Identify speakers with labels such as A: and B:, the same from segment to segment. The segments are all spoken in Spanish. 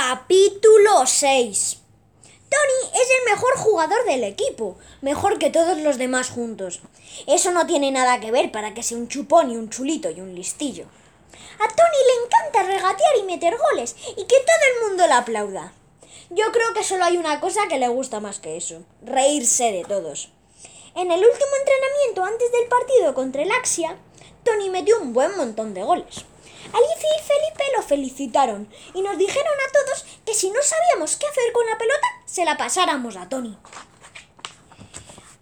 A: Capítulo 6 Tony es el mejor jugador del equipo, mejor que todos los demás juntos. Eso no tiene nada que ver para que sea un chupón y un chulito y un listillo. A Tony le encanta regatear y meter goles y que todo el mundo le aplauda. Yo creo que solo hay una cosa que le gusta más que eso, reírse de todos. En el último entrenamiento antes del partido contra el Axia, Tony metió un buen montón de goles. Alicia y Felipe lo felicitaron y nos dijeron a todos que si no sabíamos qué hacer con la pelota, se la pasáramos a Tony.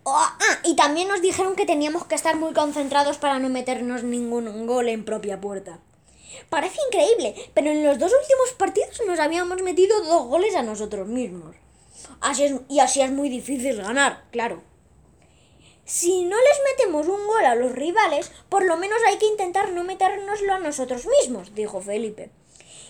A: Oh, ah, y también nos dijeron que teníamos que estar muy concentrados para no meternos ningún gol en propia puerta. Parece increíble, pero en los dos últimos partidos nos habíamos metido dos goles a nosotros mismos. Así es, y así es muy difícil ganar, claro. Si no les metemos un gol a los rivales, por lo menos hay que intentar no metérnoslo a nosotros mismos, dijo Felipe.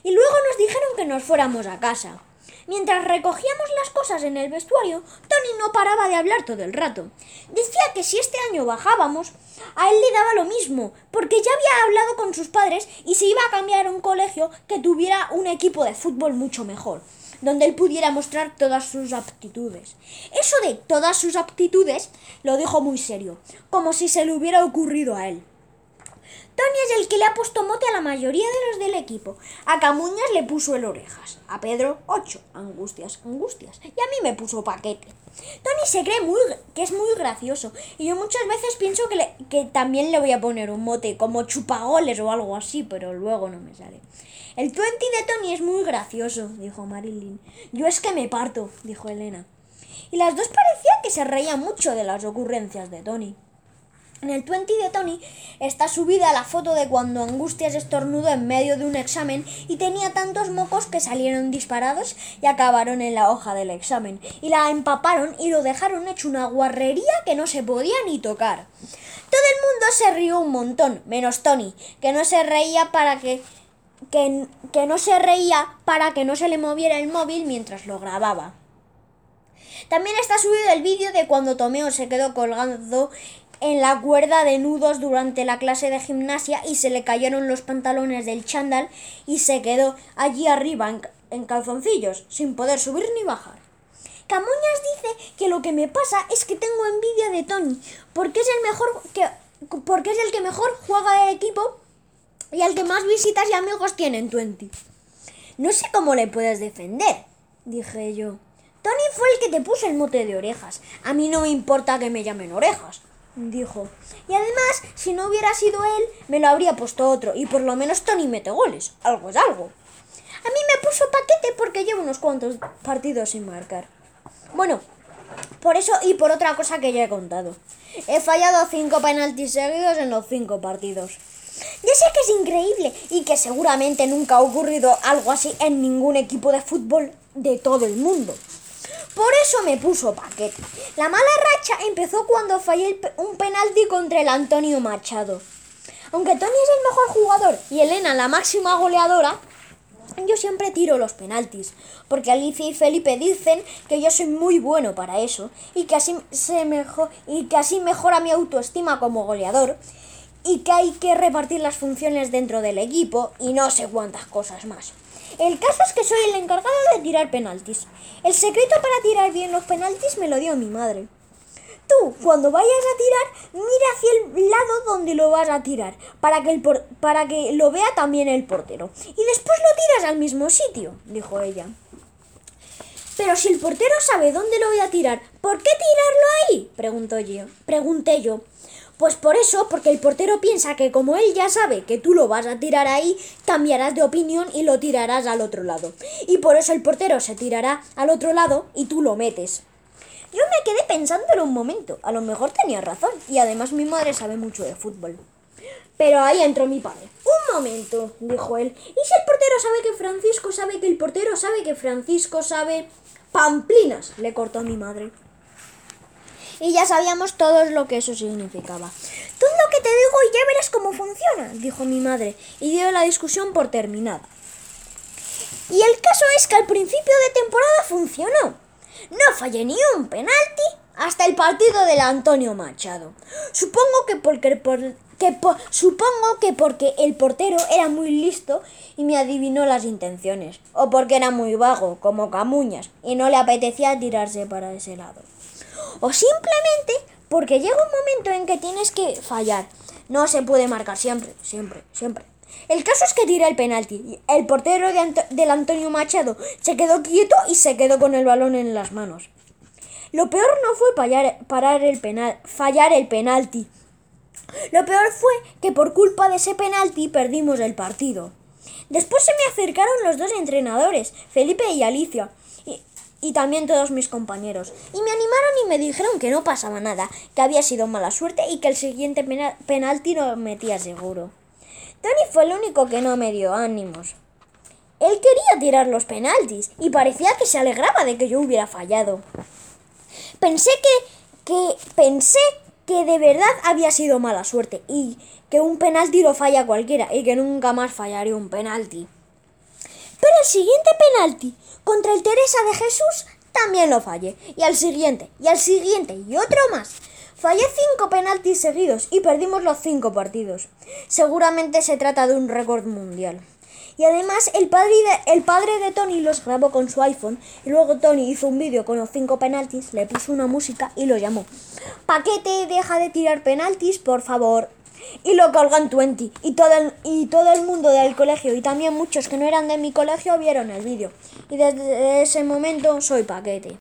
A: Y luego nos dijeron que nos fuéramos a casa. Mientras recogíamos las cosas en el vestuario, Tony no paraba de hablar todo el rato. Decía que si este año bajábamos, a él le daba lo mismo, porque ya había hablado con sus padres y se iba a cambiar a un colegio que tuviera un equipo de fútbol mucho mejor donde él pudiera mostrar todas sus aptitudes. Eso de todas sus aptitudes lo dijo muy serio, como si se le hubiera ocurrido a él. Tony es el que le ha puesto mote a la mayoría de los del equipo. A Camuñas le puso el orejas, a Pedro ocho, angustias, angustias, y a mí me puso paquete. Tony se cree muy, que es muy gracioso y yo muchas veces pienso que, que también le voy a poner un mote como chupagoles o algo así, pero luego no me sale. El twenty de Tony es muy gracioso, dijo Marilyn. Yo es que me parto, dijo Elena. Y las dos parecían que se reían mucho de las ocurrencias de Tony. En el 20 de Tony está subida la foto de cuando Angustias estornudó en medio de un examen y tenía tantos mocos que salieron disparados y acabaron en la hoja del examen. Y la empaparon y lo dejaron hecho una guarrería que no se podía ni tocar. Todo el mundo se rió un montón, menos Tony, que no se reía para que que, que no se reía para que no se le moviera el móvil mientras lo grababa. También está subido el vídeo de cuando Tomeo se quedó colgando en la cuerda de nudos durante la clase de gimnasia y se le cayeron los pantalones del chándal y se quedó allí arriba en, calzoncillos, sin poder subir ni bajar. Camuñas dice que lo que me pasa es que tengo envidia de Tony, porque es el mejor que porque es el que mejor juega del equipo y al que más visitas y amigos tiene en Twenty. No sé cómo le puedes defender, dije yo. Tony fue el que te puso el mote de orejas. A mí no me importa que me llamen orejas, dijo. Y además, si no hubiera sido él, me lo habría puesto otro. Y por lo menos Tony mete goles. Algo es algo. A mí me puso paquete porque llevo unos cuantos partidos sin marcar. Bueno, por eso y por otra cosa que ya he contado. He fallado cinco penaltis seguidos en los cinco partidos. Ya sé que es increíble y que seguramente nunca ha ocurrido algo así en ningún equipo de fútbol de todo el mundo. Por eso me puso paquete. La mala racha empezó cuando fallé un penalti contra el Antonio Machado. Aunque Tony es el mejor jugador y Elena la máxima goleadora, yo siempre tiro los penaltis, porque Alicia y Felipe dicen que yo soy muy bueno para eso y que así, se y así mejora mi autoestima como goleador y que hay que repartir las funciones dentro del equipo y no sé cuántas cosas más. El caso es que soy el encargado de tirar penaltis. El secreto para tirar bien los penaltis me lo dio mi madre. Tú, cuando vayas a tirar, mira hacia el lado donde lo vas a tirar, para que, el para que lo vea también el portero. Y después lo tiras al mismo sitio, dijo ella. Pero si el portero sabe dónde lo voy a tirar, ¿por qué tirarlo ahí? Preguntó yo. Pregunté yo. Pues por eso, porque el portero piensa que como él ya sabe que tú lo vas a tirar ahí, cambiarás de opinión y lo tirarás al otro lado. Y por eso el portero se tirará al otro lado y tú lo metes. Yo me quedé pensándolo un momento. A lo mejor tenía razón. Y además mi madre sabe mucho de fútbol. Pero ahí entró mi padre. Un momento, dijo él. ¿Y si el portero sabe que Francisco sabe que el portero sabe que Francisco sabe... Pamplinas, le cortó mi madre y ya sabíamos todos lo que eso significaba. Todo lo que te digo y ya verás cómo funciona, dijo mi madre, y dio la discusión por terminada. Y el caso es que al principio de temporada funcionó. No fallé ni un penalti hasta el partido del Antonio Machado. Supongo que porque, que supongo que porque el portero era muy listo y me adivinó las intenciones, o porque era muy vago, como Camuñas, y no le apetecía tirarse para ese lado. O simplemente porque llega un momento en que tienes que fallar. No se puede marcar siempre, siempre, siempre. El caso es que tira el penalti. El portero del Antonio Machado se quedó quieto y se quedó con el balón en las manos. Lo peor no fue parar el penal, fallar el penalti, lo peor fue que por culpa de ese penalti perdimos el partido. Después se me acercaron los dos entrenadores, Felipe y Alicia, y, también todos mis compañeros, y me animaron y me dijeron que no pasaba nada, que había sido mala suerte y que el siguiente penalti lo metía seguro. Tony fue el único que no me dio ánimos. Él quería tirar los penaltis y parecía que se alegraba de que yo hubiera fallado. Pensé que, que pensé que de verdad había sido mala suerte y que un penalti lo falla cualquiera y que nunca más fallaría un penalti. El siguiente penalti contra el Teresa de Jesús también lo fallé. Y al siguiente, y al siguiente, y otro más. Fallé cinco penaltis seguidos y perdimos los cinco partidos. Seguramente se trata de un récord mundial. Y además el padre, de, el padre de Tony los grabó con su iPhone y luego Tony hizo un vídeo con los cinco penaltis, le puso una música y lo llamó. Paquete, deja de tirar penaltis, por favor. Y lo colgan 20. Y todo, el, y todo el mundo del colegio y también muchos que no eran de mi colegio vieron el vídeo. Y desde ese momento soy paquete.